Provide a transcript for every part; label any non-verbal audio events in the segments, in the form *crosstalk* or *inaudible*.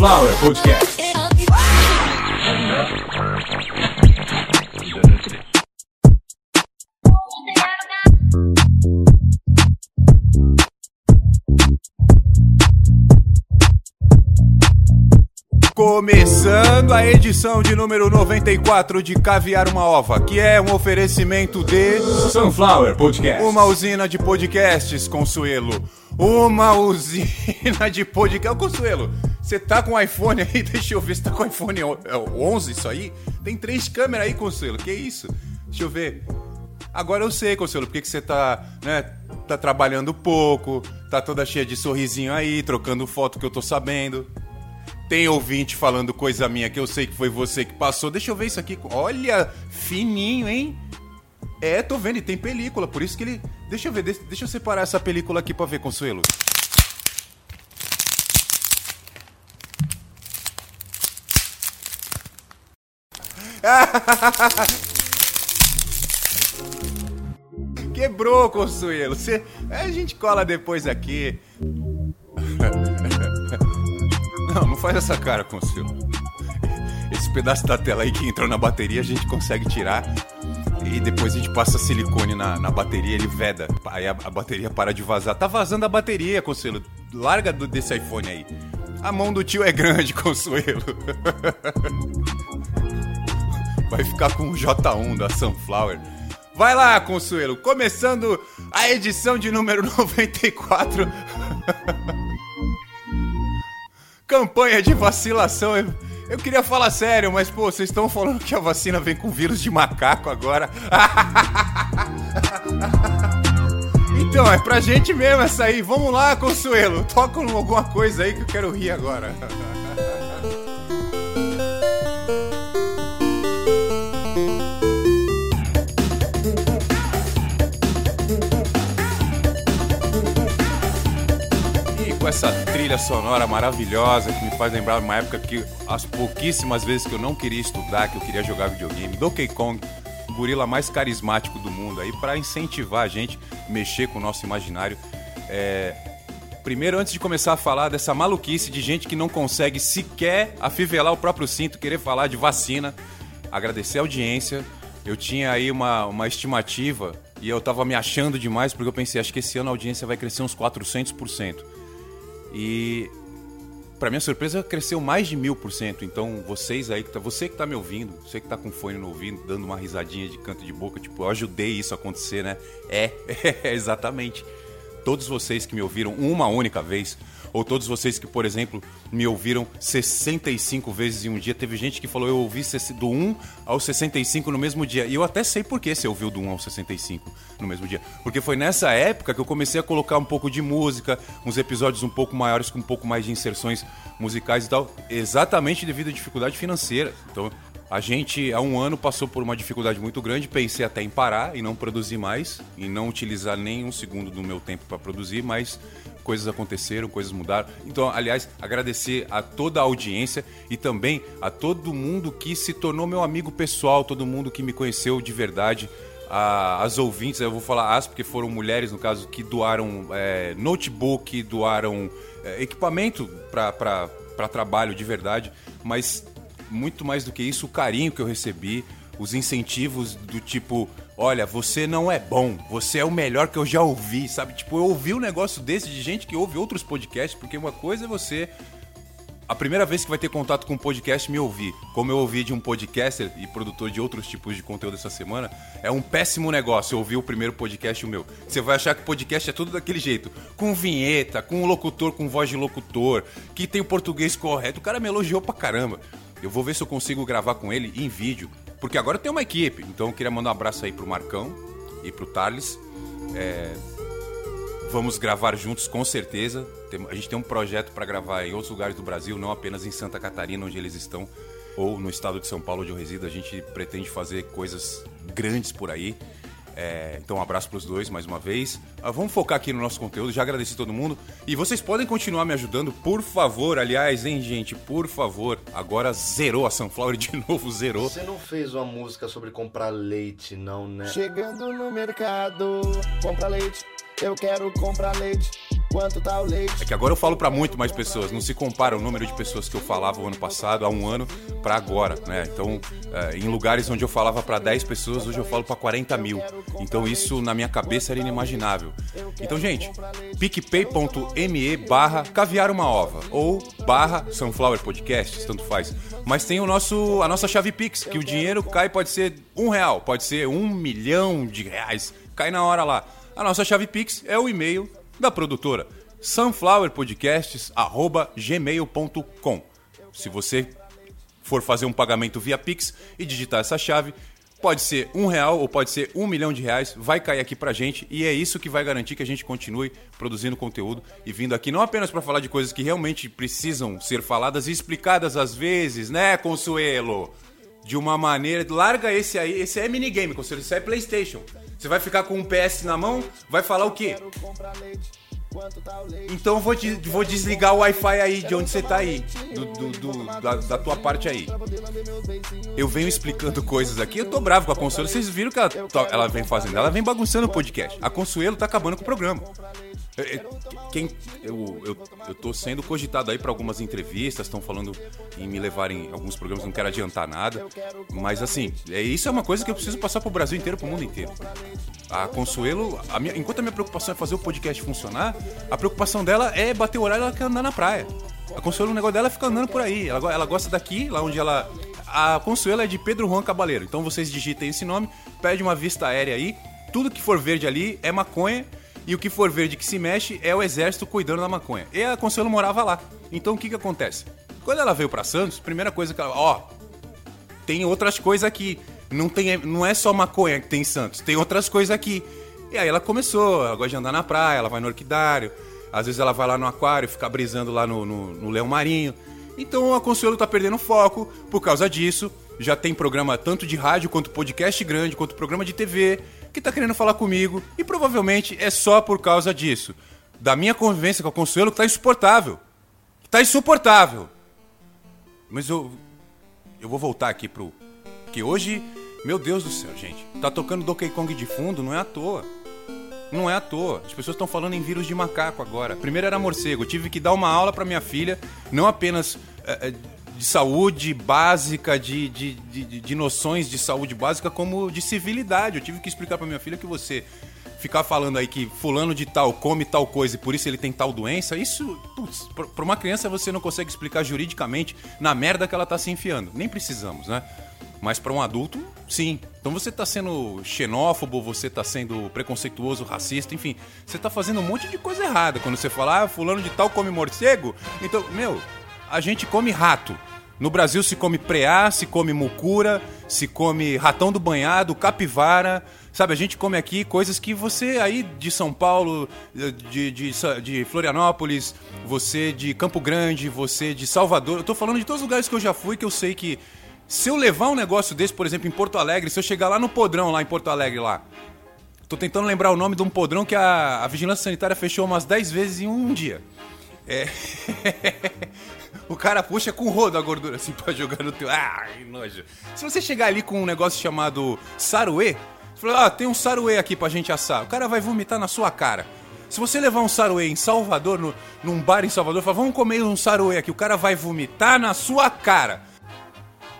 Sunflower Podcast. Começando a edição de número 94 de Caviar uma Ova, que é um oferecimento de Sunflower Podcast. uma usina de podcasts, Consuelo. Uma usina de podcast. Ô, Consuelo, você tá com iPhone aí? *laughs* Deixa eu ver se tá com iPhone o- é o 11 isso aí? Tem três câmeras aí, Consuelo. Que isso? Deixa eu ver. Agora eu sei, Consuelo, porque que você tá, né, tá trabalhando pouco, tá toda cheia de sorrisinho aí, trocando foto que eu tô sabendo. Tem ouvinte falando coisa minha que eu sei que foi você que passou. Deixa eu ver isso aqui. Olha, fininho, hein? É, tô vendo, e tem película, por isso que ele. Deixa eu ver, deixa, eu separar essa película aqui pra ver, Consuelo. *laughs* Quebrou, Consuelo. Você... A gente cola depois aqui. *laughs* Não, não faz essa cara, Consuelo. Esse pedaço da tela aí que entrou na bateria a gente consegue tirar. E depois a gente passa silicone na, na bateria, ele veda. Aí a, a bateria para de vazar. Tá vazando a bateria, Consuelo. Larga do- desse iPhone aí. A mão do tio é grande, *laughs* Consuelo. Vai ficar com o J1 da Sunflower. Vai lá, Consuelo. Começando a edição de número 94. *laughs* Campanha de vacilação. Eu, queria falar sério, mas pô, vocês estão falando que a vacina vem com vírus de macaco agora. *laughs* então, é pra gente mesmo essa aí. Vamos lá, Consuelo. Toca alguma coisa aí que eu quero rir agora. *laughs* essa trilha sonora maravilhosa que me faz lembrar uma época que as pouquíssimas vezes que eu não queria estudar, que eu queria jogar videogame, Donkey Kong, o gorila mais carismático do mundo aí, pra incentivar a gente mexer com o nosso imaginário. É, Primeiro, antes de começar a falar dessa maluquice de gente que não consegue sequer afivelar o próprio cinto, querer falar de vacina, agradecer a audiência. Eu tinha aí uma, uma estimativa e eu tava me achando demais porque eu pensei, acho que esse ano a audiência vai crescer uns 400%. E Pra minha surpresa, cresceu mais de mil por cento. Então, vocês aí, que tá, você que tá me ouvindo, você que tá com fone no ouvido, dando uma risadinha de canto de boca, tipo, eu ajudei isso a acontecer, né? É, *laughs* exatamente. Todos vocês que me ouviram uma única vez, ou todos vocês que, por exemplo, me ouviram 65 vezes em um dia. Teve gente que falou, eu ouvi do 1 ao 65 no mesmo dia. E eu até sei por que você ouviu do 1 ao 65 no mesmo dia. Porque foi nessa época que eu comecei a colocar um pouco de música, uns episódios um pouco maiores, com um pouco mais de inserções musicais e tal. Exatamente devido à dificuldade financeira. Então, a gente, há um ano, passou por uma dificuldade muito grande. Pensei até em parar e não produzir mais, e não utilizar nem um segundo do meu tempo para produzir, mas coisas aconteceram, coisas mudaram. Então, aliás, agradecer a toda a audiência e também a todo mundo que se tornou meu amigo pessoal, todo mundo que me conheceu de verdade. A- as ouvintes, eu vou falar as porque foram mulheres, no caso, que doaram é, notebook, doaram é, equipamento para trabalho de verdade, mas muito mais do que isso, o carinho que eu recebi, os incentivos do tipo, olha, você não é bom, você é o melhor que eu já ouvi, sabe? Tipo, eu ouvi um negócio desse de gente que ouve outros podcasts, porque uma coisa é você a primeira vez que vai ter contato com um podcast me ouvir, como eu ouvi de um podcaster e produtor de outros tipos de conteúdo essa semana, é um péssimo negócio ouvir o primeiro podcast o meu. Você vai achar que podcast é tudo daquele jeito, com vinheta, com locutor com voz de locutor, que tem o português correto. O cara me elogiou pra caramba. Eu vou ver se eu consigo gravar com ele em vídeo, porque agora tenho uma equipe. Então eu queria mandar um abraço aí pro Marcão e pro Thales. É, Vamos gravar juntos com certeza. Tem- A gente tem um projeto para gravar em outros lugares do Brasil, não apenas em Santa Catarina, onde eles estão, ou no estado de São Paulo, onde eu resido. A gente pretende fazer coisas grandes por aí. É, então, um abraço para os dois mais uma vez. Ah, vamos focar aqui no nosso conteúdo. Já agradeci todo mundo. E vocês podem continuar me ajudando, por favor. Aliás, hein, gente, por favor. Agora zerou a Sunflower de *laughs* novo, zerou. Você não fez uma música sobre comprar leite, não, né? Chegando no mercado, compra leite. Eu quero comprar leite. Quanto tá o leite? É que agora eu falo para muito mais pessoas. Não se compara o número de pessoas que eu falava o ano passado, há um ano, para agora, né? Então, é, em lugares onde eu falava para 10 pessoas, hoje eu falo para 40 mil. Então, isso na minha cabeça era inimaginável. Então, gente, picpay.me barra caviar uma ova ou barra Sunflower tanto faz. Mas tem o nosso, a nossa chave Pix, que o dinheiro cai, pode ser um real, pode ser um milhão de reais. Cai na hora lá. A nossa chave Pix é o e-mail da produtora sunflowerpodcasts@gmail.com. Se você for fazer um pagamento via Pix e digitar essa chave, pode ser um real ou pode ser um milhão de reais, vai cair aqui pra gente e é isso que vai garantir que a gente continue produzindo conteúdo e vindo aqui não apenas para falar de coisas que realmente precisam ser faladas e explicadas às vezes, né, Consuelo? De uma maneira. Larga esse aí. Esse é minigame, Consuelo. Isso é PlayStation. Você vai ficar com um PS na mão, vai falar o quê? Então eu vou, de, vou desligar o Wi-Fi aí de onde você tá aí. Do, do, do da, da, tua parte aí. Eu venho explicando coisas aqui, eu tô bravo com a Consuelo. Vocês viram que ela, ela vem fazendo? Ela vem bagunçando o podcast. A Consuelo tá acabando com o programa. Quem, eu, eu, eu tô sendo cogitado aí para algumas entrevistas, estão falando em me levarem em alguns programas, não quero adiantar nada. Mas assim, é, isso é uma coisa que eu preciso passar pro Brasil inteiro, pro mundo inteiro. A Consuelo, a minha, enquanto a minha preocupação é fazer o podcast funcionar, a preocupação dela é bater o horário e ela quer andar na praia. A Consuelo, o negócio dela é ficar andando por aí. Ela, ela gosta daqui, lá onde ela. A Consuelo é de Pedro Juan Cabaleiro. Então vocês digitem esse nome, pede uma vista aérea aí. Tudo que for verde ali é maconha e o que for verde que se mexe é o exército cuidando da maconha. E a Consuelo morava lá. Então o que que acontece? Quando ela veio para Santos, primeira coisa que ela, ó, tem outras coisas aqui. Não tem, não é só maconha que tem em Santos, tem outras coisas aqui. E aí ela começou, ela gosta de andar na praia, ela vai no orquidário, às vezes ela vai lá no aquário, fica brisando lá no, no, no leão marinho. Então a Consuelo tá perdendo foco por causa disso. Já tem programa tanto de rádio quanto podcast grande, quanto programa de TV que tá querendo falar comigo e provavelmente é só por causa disso. Da minha convivência com a Consuelo que tá insuportável. Tá insuportável. Mas eu. Eu vou voltar aqui pro. Que hoje. Meu Deus do céu, gente. Tá tocando Donkey Kong de fundo, não é à toa. Não é à toa. As pessoas estão falando em vírus de macaco agora. Primeiro era morcego. Eu tive que dar uma aula para minha filha, não apenas é, de saúde básica, de, de, de, de, noções de saúde básica, como de civilidade. Eu tive que explicar para minha filha que você ficar falando aí que fulano de tal come tal coisa e por isso ele tem tal doença, isso, para uma criança você não consegue explicar juridicamente na merda que ela tá se enfiando. Nem precisamos, né? Mas para um adulto, sim. Então você está sendo xenófobo, você está sendo preconceituoso, racista, enfim, você está fazendo um monte de coisa errada quando você fala, ah, fulano de tal come morcego. Então, meu, a gente come rato. No Brasil se come preá, se come mucura, se come ratão do banhado, capivara. Sabe, a gente come aqui coisas que você aí de São Paulo, de, de, de Florianópolis, você de Campo Grande, você de Salvador. Eu tô falando de todos os lugares que eu já fui que eu sei que se eu levar um negócio desse, por exemplo, em Porto Alegre, se eu chegar lá no podrão, lá em Porto Alegre, lá. Tô tentando lembrar o nome de um podrão que a, a Vigilância Sanitária fechou umas 10 vezes em um dia. É. *laughs* o cara puxa com rodo a gordura assim *laughs* pra jogar no teu. Que nojo. Se você chegar ali com um negócio chamado saruê, você fala, ah, tem um saruê aqui pra gente assar. O cara vai vomitar na sua cara. Se você levar um saruê em Salvador, no, num bar em Salvador, fala, vamos comer um saruê aqui, o cara vai vomitar na sua cara.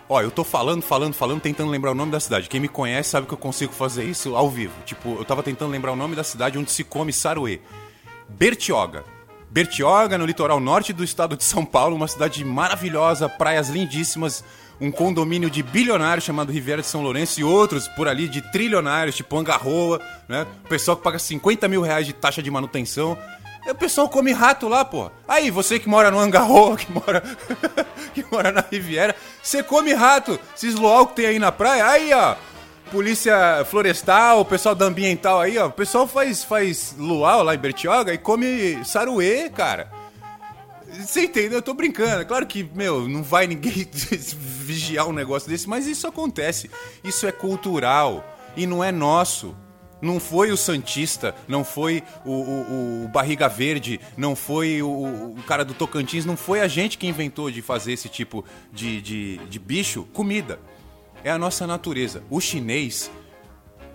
Ó, eu tô falando, falando, falando, tentando lembrar o nome da cidade. Quem me conhece sabe que eu consigo fazer isso ao vivo. Tipo, eu tava tentando lembrar o nome da cidade onde se come saruê. Bertioga. Bertioga, no litoral norte do estado de São Paulo, uma cidade maravilhosa, praias lindíssimas, um condomínio de bilionários chamado Riviera de São Lourenço e outros por ali de trilionários, tipo Angarroa, né? O pessoal que paga 50 mil reais de taxa de manutenção. O pessoal come rato lá, pô. Aí, você que mora no Angarroa, *laughs* que mora, que mora na Riviera, você come rato. Esses luau que tem aí na praia, aí, ó polícia florestal, o pessoal da ambiental aí, ó. O pessoal faz, faz luau lá em Bertioga e come saruê, cara. Você entendeu? Eu tô brincando. É claro que, meu, não vai ninguém *laughs* vigiar um negócio desse, mas isso acontece. Isso é cultural e não é nosso. Não foi o Santista, não foi o, o, o Barriga Verde, não foi o, o, cara do Tocantins, não foi a gente que inventou de fazer esse tipo de, de, de bicho comida é a nossa natureza. O chinês,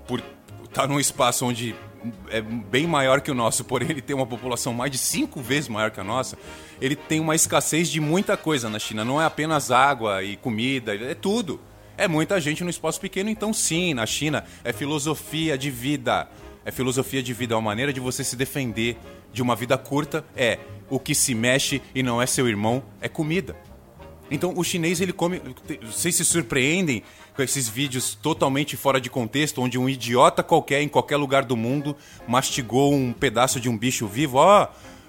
por estar tá num espaço onde é bem maior que o nosso, porém ele tem uma população mais de cinco vezes maior que a nossa, ele tem uma escassez de muita coisa na China. Não é apenas água e comida, é tudo. É muita gente no espaço pequeno, então sim, na China é filosofia de vida. É filosofia de vida, é uma maneira de você se defender de uma vida curta. É o que se mexe e não é seu irmão, é comida. Então o chinês ele come. Vocês se surpreendem com esses vídeos totalmente fora de contexto, onde um idiota qualquer em qualquer lugar do mundo mastigou um pedaço de um bicho vivo. Ó, oh,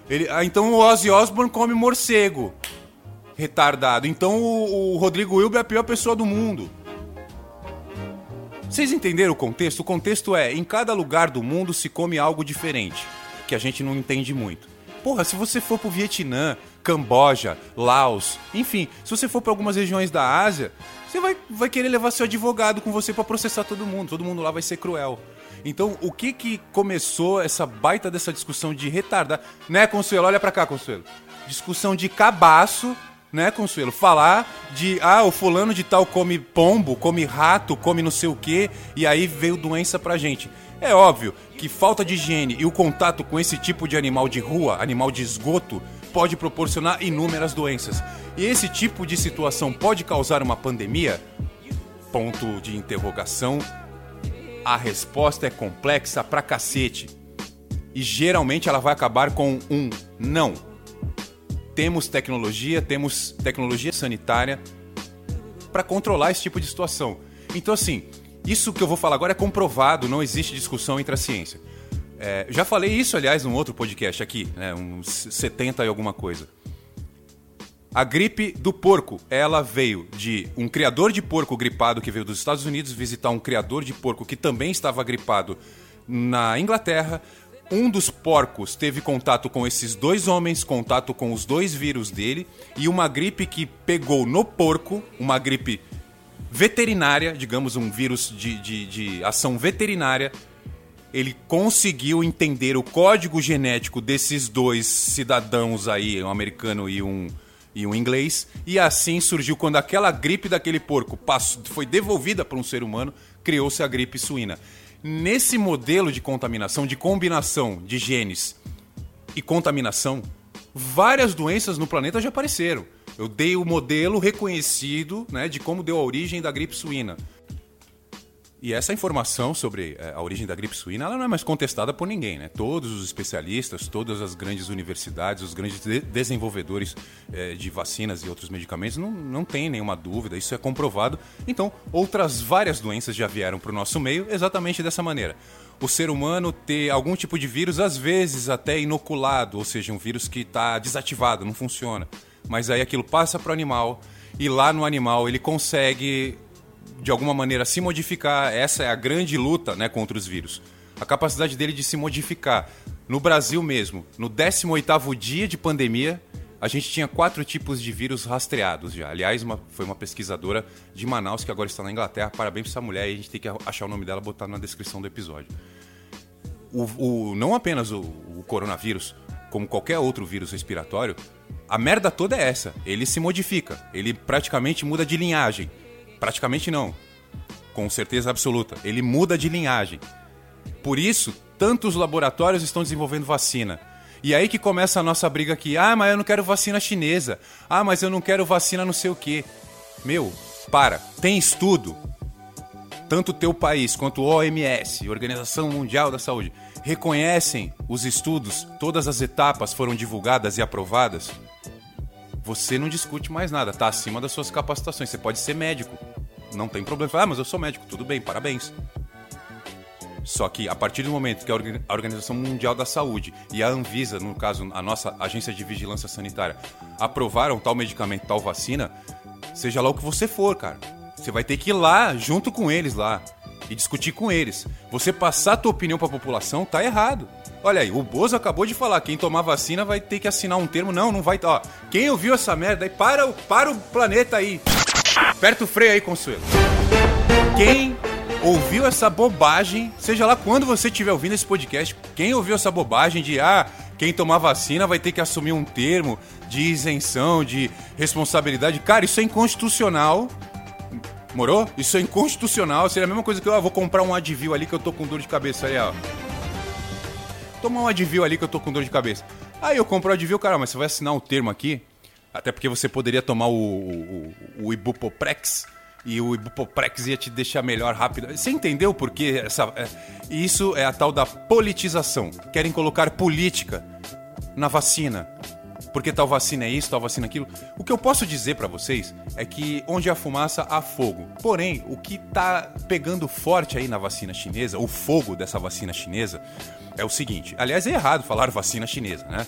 ele, ah, então o Ozzy Osbourne come morcego. Retardado. Então o, o Rodrigo Wilber é a pior pessoa do mundo. Vocês entenderam o contexto? O contexto é: em cada lugar do mundo se come algo diferente, que a gente não entende muito. Porra, se você for pro Vietnã, Camboja, Laos, enfim, se você for para algumas regiões da Ásia, você vai, vai querer levar seu advogado com você para processar todo mundo. Todo mundo lá vai ser cruel. Então, o que que começou essa baita dessa discussão de retardar? Né, Consuelo? Olha pra cá, Consuelo. Discussão de cabaço, né, Consuelo? Falar de, ah, o fulano de tal come pombo, come rato, come não sei o quê, e aí veio doença pra gente. É óbvio que falta de higiene e o contato com esse tipo de animal de rua, animal de esgoto, pode proporcionar inúmeras doenças. E esse tipo de situação pode causar uma pandemia? Ponto de interrogação. A resposta é complexa pra cacete. E geralmente ela vai acabar com um não. Temos tecnologia, temos tecnologia sanitária para controlar esse tipo de situação. Então, assim, isso que eu vou falar agora é comprovado, não existe discussão entre a ciência. É, já falei isso, aliás, num outro podcast aqui, né, uns 70 e alguma coisa. A gripe do porco, ela veio de um criador de porco gripado que veio dos Estados Unidos visitar um criador de porco que também estava gripado na Inglaterra. Um dos porcos teve contato com esses dois homens, contato com os dois vírus dele, e uma gripe que pegou no porco, uma gripe veterinária, digamos, um vírus de, de, de ação veterinária, ele conseguiu entender o código genético desses dois cidadãos aí, um americano e um, e um inglês, e assim surgiu quando aquela gripe daquele porco passou, foi devolvida para um ser humano, criou-se a gripe suína. Nesse modelo de contaminação, de combinação de genes e contaminação, várias doenças no planeta já apareceram. Eu dei o modelo reconhecido né, de como deu a origem da gripe suína. E essa informação sobre é, a origem da gripe suína ela não é mais contestada por ninguém. Né? Todos os especialistas, todas as grandes universidades, os grandes de desenvolvedores é, de vacinas e outros medicamentos não, não têm nenhuma dúvida, isso é comprovado. Então, outras várias doenças já vieram para o nosso meio exatamente dessa maneira. O ser humano ter algum tipo de vírus, às vezes até inoculado, ou seja, um vírus que está desativado, não funciona. Mas aí aquilo passa para o animal e lá no animal ele consegue de alguma maneira se modificar. Essa é a grande luta né, contra os vírus. A capacidade dele de se modificar. No Brasil mesmo, no 18º dia de pandemia, a gente tinha quatro tipos de vírus rastreados já. Aliás, uma, foi uma pesquisadora de Manaus que agora está na Inglaterra. Parabéns para essa mulher e a gente tem que achar o nome dela botar na descrição do episódio. O, o, não apenas o, o coronavírus, como qualquer outro vírus respiratório, a merda toda é essa. Ele se modifica, ele praticamente muda de linhagem. Praticamente não. Com certeza absoluta. Ele muda de linhagem. Por isso, tantos laboratórios estão desenvolvendo vacina. E aí que começa a nossa briga aqui. Ah, mas eu não quero vacina chinesa. Ah, mas eu não quero vacina não sei o quê. Meu, para. Tem estudo. Tanto o teu país quanto o OMS, Organização Mundial da Saúde, reconhecem os estudos, todas as etapas foram divulgadas e aprovadas você não discute mais nada, tá acima das suas capacitações. Você pode ser médico, não tem problema. Ah, mas eu sou médico, tudo bem, parabéns. Só que a partir do momento que a Organização Mundial da Saúde e a Anvisa, no caso a nossa agência de vigilância sanitária, aprovaram tal medicamento, tal vacina, seja lá o que você for, cara, você vai ter que ir lá junto com eles lá e discutir com eles. Você passar a tua opinião para a população tá errado. Olha aí, o Bozo acabou de falar, quem tomar vacina vai ter que assinar um termo. Não, não vai. Ó, quem ouviu essa merda aí, para, para o planeta aí. Aperta o freio aí, Consuelo. Quem ouviu essa bobagem, seja lá quando você estiver ouvindo esse podcast, quem ouviu essa bobagem de ah, quem tomar vacina vai ter que assumir um termo de isenção, de responsabilidade. Cara, isso é inconstitucional. Morou? Isso é inconstitucional. Seria a mesma coisa que eu ah, vou comprar um Advil ali que eu tô com dor de cabeça aí, ó. Toma um Advil ali que eu tô com dor de cabeça. Aí eu compro o Advil, cara, mas você vai assinar um termo aqui, até porque você poderia tomar o, o, o e o Ibupoprex ia te deixar melhor rápido. Você entendeu por que essa, é, isso é a tal da politização? Querem colocar política na vacina. Porque tal vacina é isso, tal vacina é aquilo. O que eu posso dizer para vocês é que onde há fumaça há fogo. Porém, o que tá pegando forte aí na vacina chinesa, o fogo dessa vacina chinesa, é o seguinte. Aliás, é errado falar vacina chinesa, né?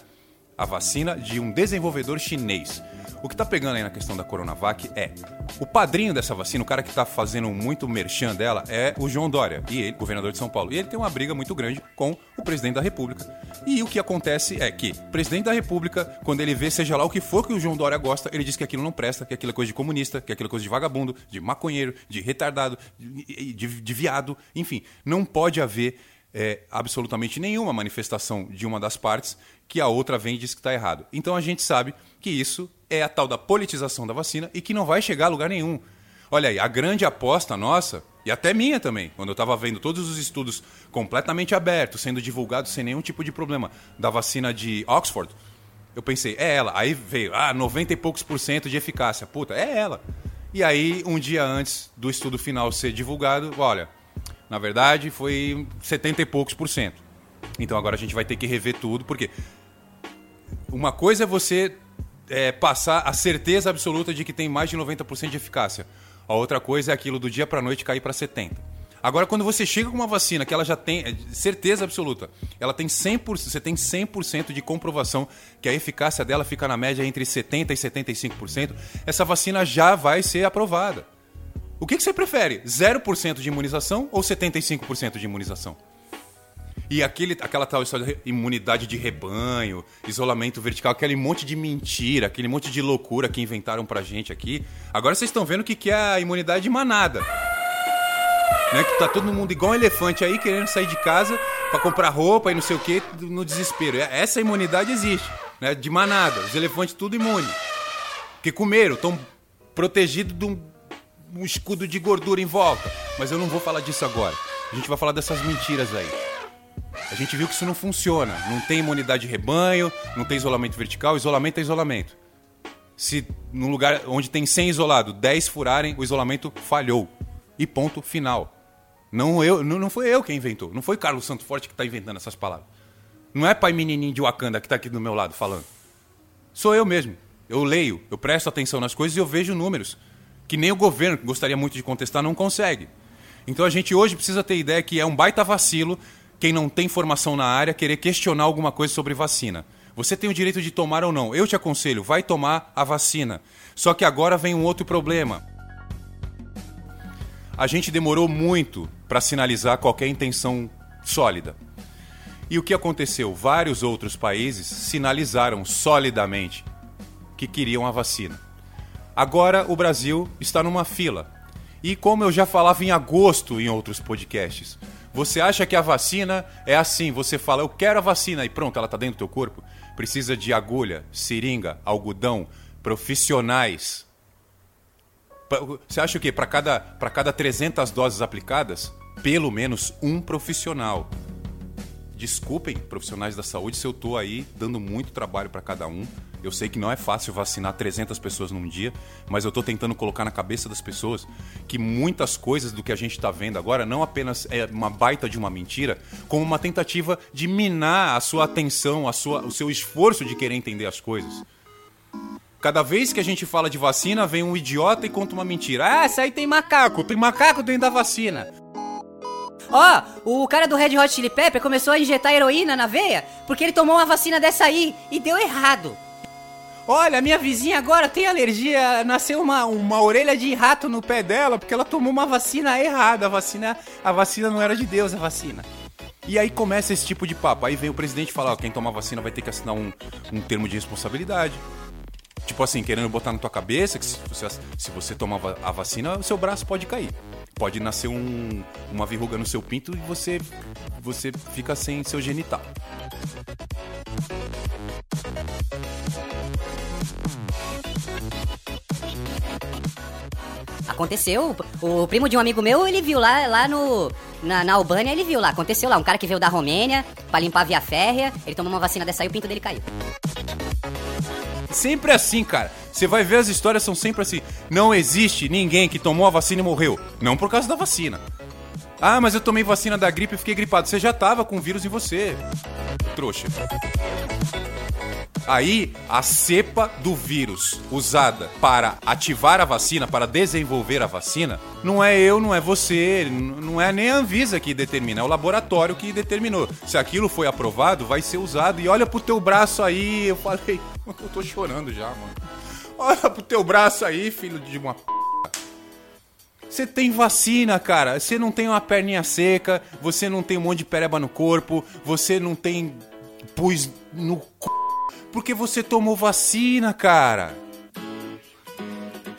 A vacina de um desenvolvedor chinês. O que tá pegando aí na questão da Coronavac é o padrinho dessa vacina, o cara que tá fazendo muito merchan dela, é o João Dória, e ele, governador de São Paulo. E ele tem uma briga muito grande com o presidente da República. E o que acontece é que o presidente da República, quando ele vê, seja lá o que for que o João Dória gosta, ele diz que aquilo não presta, que aquilo é coisa de comunista, que aquilo é coisa de vagabundo, de maconheiro, de retardado, de, de, de viado, enfim. Não pode haver é, absolutamente nenhuma manifestação de uma das partes que a outra vem e diz que está errado. Então a gente sabe que isso é a tal da politização da vacina e que não vai chegar a lugar nenhum. Olha aí, a grande aposta nossa, e até minha também, quando eu estava vendo todos os estudos completamente abertos, sendo divulgados sem nenhum tipo de problema, da vacina de Oxford, eu pensei, é ela. Aí veio, ah, 90 e poucos por cento de eficácia. Puta, é ela. E aí, um dia antes do estudo final ser divulgado, olha, na verdade foi 70 e poucos por cento. Então agora a gente vai ter que rever tudo, porque uma coisa é você é, passar a certeza absoluta de que tem mais de 90% de eficácia. A outra coisa é aquilo do dia para noite cair para 70%. Agora, quando você chega com uma vacina que ela já tem é, certeza absoluta, ela tem 100%, você tem 100% de comprovação que a eficácia dela fica na média entre 70% e 75%, essa vacina já vai ser aprovada. O que, que você prefere? 0% de imunização ou 75% de imunização? E aquele, aquela tal história de imunidade de rebanho, isolamento vertical, aquele monte de mentira, aquele monte de loucura que inventaram pra gente aqui. Agora vocês estão vendo o que, que é a imunidade de manada. Né, que tá todo mundo igual um elefante aí querendo sair de casa para comprar roupa e não sei o que no desespero. Essa imunidade existe, né? De manada, os elefantes tudo imune. Que comeram, estão protegidos de um, um escudo de gordura em volta. Mas eu não vou falar disso agora. A gente vai falar dessas mentiras aí. A gente viu que isso não funciona. Não tem imunidade de rebanho, não tem isolamento vertical. Isolamento é isolamento. Se no lugar onde tem 100 isolado, 10 furarem, o isolamento falhou. E ponto final. Não, eu, não, não foi eu quem inventou. Não foi Carlos Santo Forte que está inventando essas palavras. Não é pai menininho de Wakanda que está aqui do meu lado falando. Sou eu mesmo. Eu leio, eu presto atenção nas coisas e eu vejo números. Que nem o governo, que gostaria muito de contestar, não consegue. Então a gente hoje precisa ter ideia que é um baita vacilo quem não tem formação na área querer questionar alguma coisa sobre vacina. Você tem o direito de tomar ou não. Eu te aconselho, vai tomar a vacina. Só que agora vem um outro problema. A gente demorou muito para sinalizar qualquer intenção sólida. E o que aconteceu? Vários outros países sinalizaram solidamente que queriam a vacina. Agora o Brasil está numa fila. E como eu já falava em agosto em outros podcasts, você acha que a vacina é assim? Você fala, eu quero a vacina e pronto, ela está dentro do teu corpo? Precisa de agulha, seringa, algodão, profissionais. Você acha o quê? Para cada, cada 300 doses aplicadas, pelo menos um profissional. Desculpem, profissionais da saúde, se eu estou aí dando muito trabalho para cada um eu sei que não é fácil vacinar 300 pessoas num dia, mas eu estou tentando colocar na cabeça das pessoas que muitas coisas do que a gente está vendo agora não apenas é uma baita de uma mentira, como uma tentativa de minar a sua atenção, a sua, o seu esforço de querer entender as coisas. Cada vez que a gente fala de vacina, vem um idiota e conta uma mentira. Ah, essa aí tem macaco, tem macaco dentro da vacina. Ó, oh, o cara do Red Hot Chili Pepper começou a injetar heroína na veia porque ele tomou uma vacina dessa aí e deu errado. Olha, minha vizinha agora tem alergia, nasceu uma, uma orelha de rato no pé dela porque ela tomou uma vacina errada. A vacina, a vacina não era de Deus, a vacina. E aí começa esse tipo de papo. Aí vem o presidente falar: quem tomar vacina vai ter que assinar um, um termo de responsabilidade. Tipo assim, querendo botar na tua cabeça que se você, se você tomar a vacina, o seu braço pode cair. Pode nascer um, uma verruga no seu pinto e você, você fica sem seu genital. Aconteceu. O primo de um amigo meu, ele viu lá, lá no. na, na Albânia, ele viu lá, aconteceu lá, um cara que veio da Romênia pra limpar a via férrea, ele tomou uma vacina dessa aí, o pinto dele caiu. Sempre assim, cara. Você vai ver as histórias são sempre assim. Não existe ninguém que tomou a vacina e morreu. Não por causa da vacina. Ah, mas eu tomei vacina da gripe e fiquei gripado. Você já tava com vírus em você. Trouxa. Aí, a cepa do vírus usada para ativar a vacina, para desenvolver a vacina, não é eu, não é você, não é nem a Anvisa que determina, é o laboratório que determinou. Se aquilo foi aprovado, vai ser usado. E olha pro teu braço aí, eu falei, eu tô chorando já, mano. Olha pro teu braço aí, filho de uma p. Você tem vacina, cara. Você não tem uma perninha seca, você não tem um monte de pereba no corpo, você não tem pus no c... porque você tomou vacina, cara.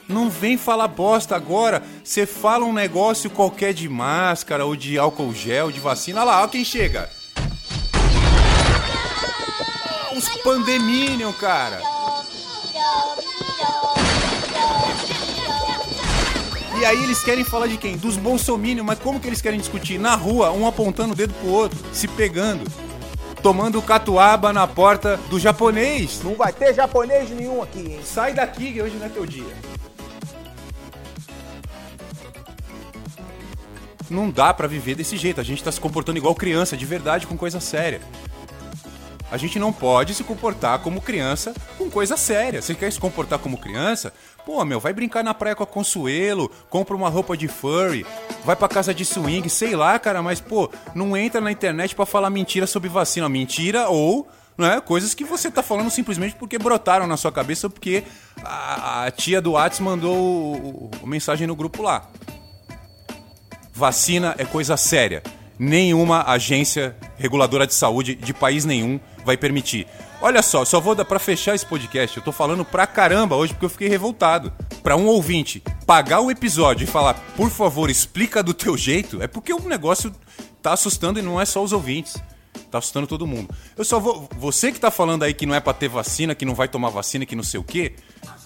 Não vem falar bosta agora. Você fala um negócio qualquer de máscara ou de álcool gel, de vacina. Olha lá, olha quem chega. Pandeminion, cara. E aí eles querem falar de quem? Dos bolsominions, mas como que eles querem discutir? Na rua, um apontando o dedo pro outro, se pegando. Tomando catuaba na porta do japonês. Não vai ter japonês nenhum aqui, hein? Sai daqui que hoje não é teu dia. Não dá pra viver desse jeito. A gente tá se comportando igual criança, de verdade, com coisa séria. A gente não pode se comportar como criança com coisa séria. Você quer se comportar como criança? Pô, meu, vai brincar na praia com a Consuelo, compra uma roupa de furry, vai pra casa de swing, sei lá, cara, mas, pô, não entra na internet para falar mentira sobre vacina. Mentira ou né, coisas que você tá falando simplesmente porque brotaram na sua cabeça porque a, a tia do Whats mandou o, o, mensagem no grupo lá. Vacina é coisa séria. Nenhuma agência reguladora de saúde de país nenhum vai permitir. Olha só, só vou dar para fechar esse podcast. Eu tô falando pra caramba hoje porque eu fiquei revoltado. Para um ouvinte pagar o episódio e falar, por favor, explica do teu jeito, é porque o negócio tá assustando e não é só os ouvintes. Tá assustando todo mundo. Eu só vou. Você que tá falando aí que não é pra ter vacina, que não vai tomar vacina, que não sei o quê.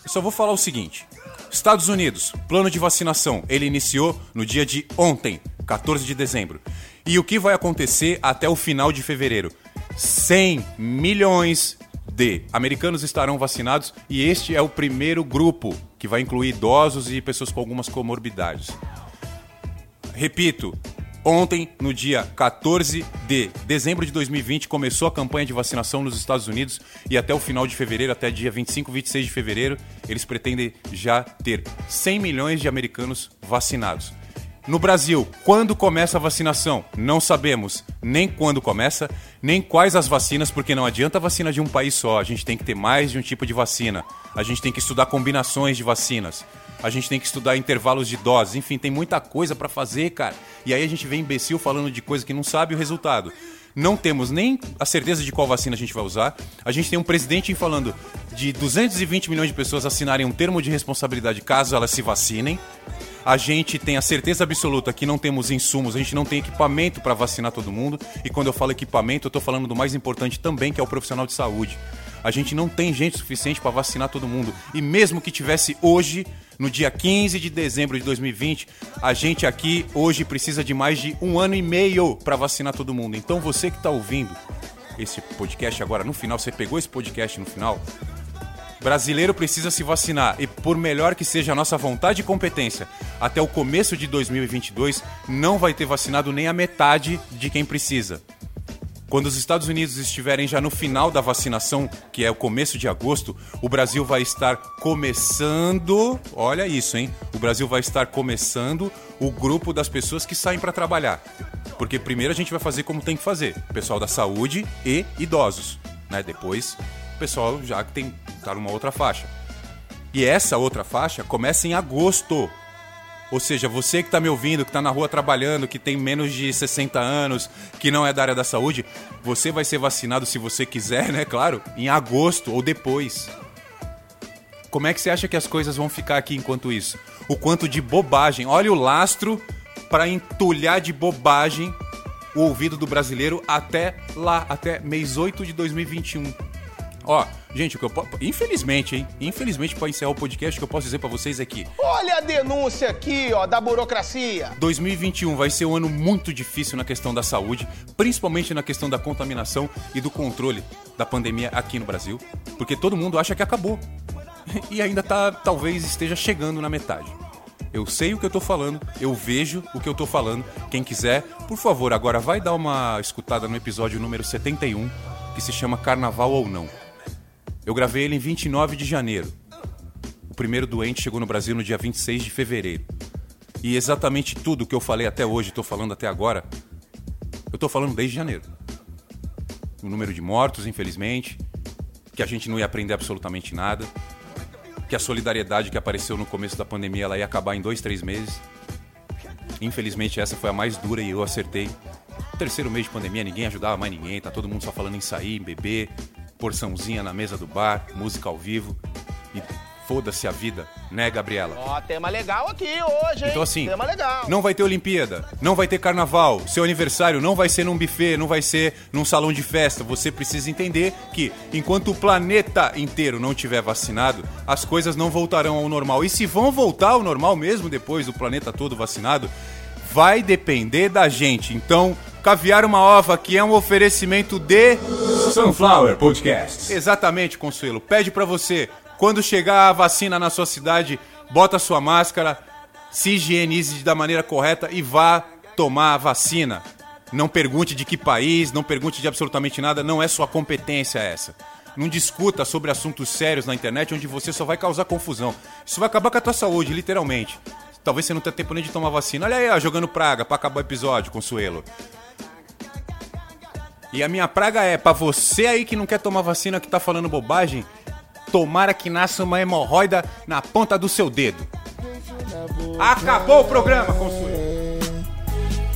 Eu só vou falar o seguinte: Estados Unidos, plano de vacinação. Ele iniciou no dia de ontem, 14 de dezembro. E o que vai acontecer até o final de fevereiro? 100 milhões de americanos estarão vacinados e este é o primeiro grupo que vai incluir idosos e pessoas com algumas comorbidades. Repito, ontem, no dia 14 de dezembro de 2020, começou a campanha de vacinação nos Estados Unidos e até o final de fevereiro, até dia 25, 26 de fevereiro, eles pretendem já ter 100 milhões de americanos vacinados. No Brasil, quando começa a vacinação? Não sabemos nem quando começa, nem quais as vacinas, porque não adianta a vacina de um país só. A gente tem que ter mais de um tipo de vacina. A gente tem que estudar combinações de vacinas. A gente tem que estudar intervalos de doses. Enfim, tem muita coisa para fazer, cara. E aí a gente vem imbecil falando de coisa que não sabe o resultado. Não temos nem a certeza de qual vacina a gente vai usar. A gente tem um presidente falando de 220 milhões de pessoas assinarem um termo de responsabilidade caso elas se vacinem a gente tem a certeza absoluta que não temos insumos, a gente não tem equipamento para vacinar todo mundo. E quando eu falo equipamento, eu estou falando do mais importante também, que é o profissional de saúde. A gente não tem gente suficiente para vacinar todo mundo. E mesmo que tivesse hoje, no dia 15 de dezembro de 2020, a gente aqui hoje precisa de mais de um ano e meio para vacinar todo mundo. Então você que está ouvindo esse podcast agora no final, você pegou esse podcast no final, Brasileiro precisa se vacinar e, por melhor que seja a nossa vontade e competência, até o começo de 2022 não vai ter vacinado nem a metade de quem precisa. Quando os Estados Unidos estiverem já no final da vacinação, que é o começo de agosto, o Brasil vai estar começando. Olha isso, hein? O Brasil vai estar começando o grupo das pessoas que saem para trabalhar. Porque primeiro a gente vai fazer como tem que fazer: pessoal da saúde e idosos. Né? Depois pessoal já que tem numa outra faixa. E essa outra faixa começa em agosto. Ou seja, você que está me ouvindo, que está na rua trabalhando, que tem menos de 60 anos, que não é da área da saúde, você vai ser vacinado se você quiser, né? Claro, em agosto ou depois. Como é que você acha que as coisas vão ficar aqui enquanto isso? O quanto de bobagem. Olha o lastro para entulhar de bobagem o ouvido do brasileiro até lá, até mês 8 de 2021 Ó, gente, o que eu po... infelizmente, hein? Infelizmente, para encerrar o podcast, o que eu posso dizer para vocês é que Olha a denúncia aqui, ó, da burocracia. 2021 vai ser um ano muito difícil na questão da saúde, principalmente na questão da contaminação e do controle da pandemia aqui no Brasil, porque todo mundo acha que acabou *laughs* e ainda tá, talvez esteja chegando na metade. Eu sei o que eu tô falando, eu vejo o que eu tô falando. Quem quiser, por favor, agora vai dar uma escutada no episódio número 71, que se chama Carnaval ou Não. Eu gravei ele em 29 de janeiro. O primeiro doente chegou no Brasil no dia 26 de fevereiro. E exatamente tudo que eu falei até hoje, tô falando até agora, eu tô falando desde janeiro. O número de mortos, infelizmente, que a gente não ia aprender absolutamente nada, que a solidariedade que apareceu no começo da pandemia ela ia acabar em dois, três meses. Infelizmente essa foi a mais dura e eu acertei. Terceiro mês de pandemia, ninguém ajudava mais ninguém, tá todo mundo só falando em sair, em beber, porçãozinha na mesa do bar, música ao vivo. E foda-se a vida, né, Gabriela? Ó, tema legal aqui hoje, hein? Então assim, Tema legal. não vai ter Olimpíada, não vai ter carnaval, seu aniversário não vai ser num buffet, não vai ser num salão de festa. Você precisa entender que enquanto o planeta inteiro não tiver vacinado, as coisas não voltarão ao normal. E se vão voltar ao normal mesmo depois do planeta todo vacinado, vai depender da gente. Então, caviar uma ova que é um oferecimento de Sunflower Podcast. Exatamente, Consuelo. Pede pra você, quando chegar a vacina na sua cidade, bota sua máscara, se higienize da maneira correta e vá tomar a vacina. Não pergunte de que país, não pergunte de absolutamente nada, não é sua competência essa. Não discuta sobre assuntos sérios na internet onde você só vai causar confusão. Isso vai acabar com a tua saúde, literalmente. Talvez você não tenha tempo nem de tomar vacina. Olha aí, ó, jogando praga pra acabar o episódio, Consuelo. E a minha praga é, pra você aí que não quer tomar vacina, que tá falando bobagem, tomara que nasça uma hemorroida na ponta do seu dedo. Acabou o programa, Consuelo.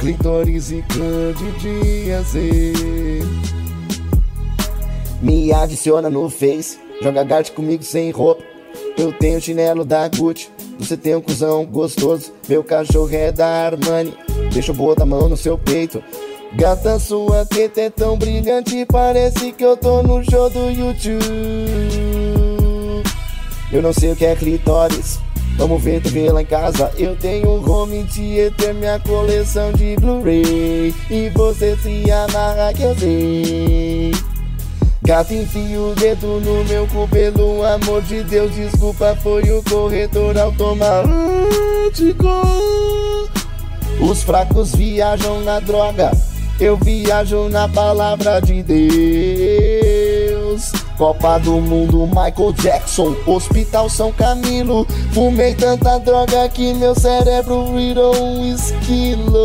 Clitóris e candidíase Me adiciona no Face Joga dart comigo sem roupa Eu tenho chinelo da Gucci Você tem um cuzão gostoso Meu cachorro é da Armani Deixa eu botar a mão no seu peito Gata, sua teta é tão brilhante Parece que eu tô no show do YouTube Eu não sei o que é clitóris Vamos ver TV lá em casa. Eu tenho home theater, minha coleção de Blu-ray. E você se amarra que eu sei. Gato enfia o dedo no meu cu, pelo amor de Deus, desculpa, foi o corretor automático. Os fracos viajam na droga, eu viajo na palavra de Deus. Copa do Mundo, Michael Jackson, Hospital São Camilo. Fumei tanta droga que meu cérebro virou um esquilo.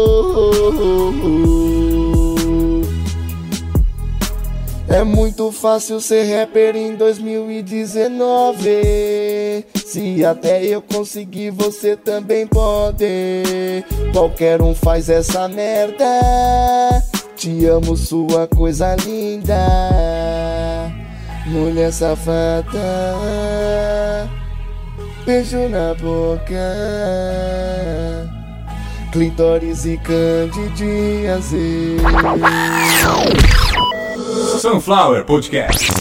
É muito fácil ser rapper em 2019. Se até eu conseguir, você também pode. Qualquer um faz essa merda. Te amo, sua coisa linda. Mulher safada, beijo na boca, clitóris e candidíase. Sunflower Podcast.